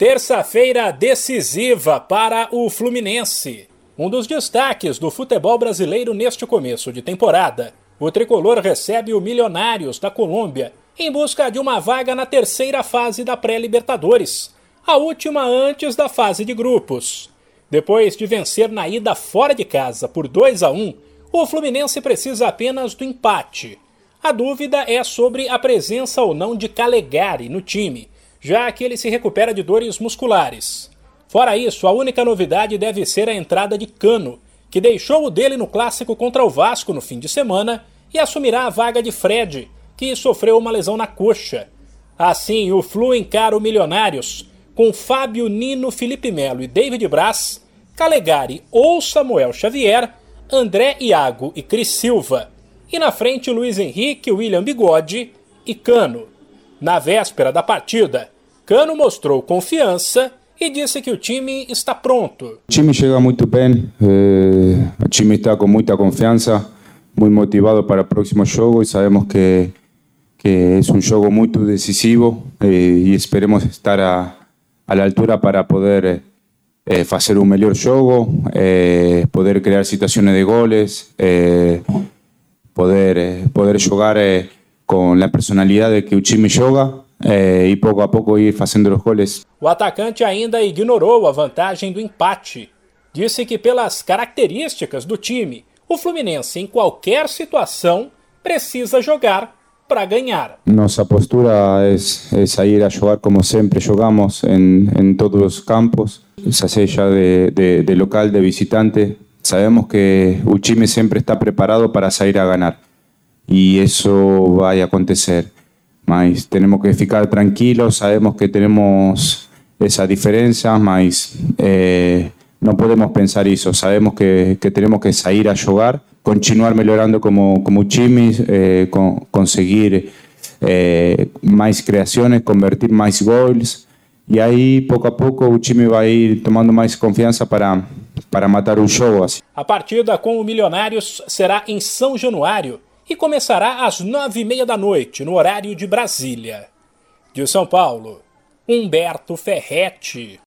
Terça-feira decisiva para o Fluminense. Um dos destaques do futebol brasileiro neste começo de temporada. O tricolor recebe o Milionários da Colômbia em busca de uma vaga na terceira fase da pré-Libertadores, a última antes da fase de grupos. Depois de vencer na ida fora de casa por 2 a 1, o Fluminense precisa apenas do empate. A dúvida é sobre a presença ou não de Calegari no time já que ele se recupera de dores musculares. Fora isso, a única novidade deve ser a entrada de Cano, que deixou o dele no clássico contra o Vasco no fim de semana e assumirá a vaga de Fred, que sofreu uma lesão na coxa. Assim, o Flu encara o Milionários com Fábio Nino, Felipe Melo e David Braz, Calegari ou Samuel Xavier, André Iago e Cris Silva. E na frente Luiz Henrique, William Bigode e Cano. Na véspera da partida, Cano mostrou confiança e disse que o time está pronto. O time chega muito bem, eh, o time está com muita confiança, muito motivado para o próximo jogo e sabemos que, que é um jogo muito decisivo eh, e esperemos estar a altura para poder eh, fazer um melhor jogo, poder criar situações de goles, poder, poder jogar com a personalidade que o time joga é, e pouco a pouco ir fazendo os goles. O atacante ainda ignorou a vantagem do empate. Disse que, pelas características do time, o Fluminense, em qualquer situação, precisa jogar para ganhar. Nossa postura é, é, sair a jogar como sempre jogamos em, em todos os campos, seja de, de, de local, de visitante. Sabemos que o time sempre está preparado para sair a ganhar y eso va a acontecer. Mas tenemos que ficar tranquilos, sabemos que tenemos esa diferencia, mas eh, no podemos pensar eso. Sabemos que, que, tenemos que salir a jugar, continuar mejorando como, como time, eh, con, conseguir eh, más creaciones, convertir más gols. E aí, pouco a pouco, o time vai ir tomando mais confiança para, para matar o jogo. Assim. A partida com o Milionários será em São Januário e começará às nove e meia da noite, no horário de Brasília. De São Paulo, Humberto Ferretti.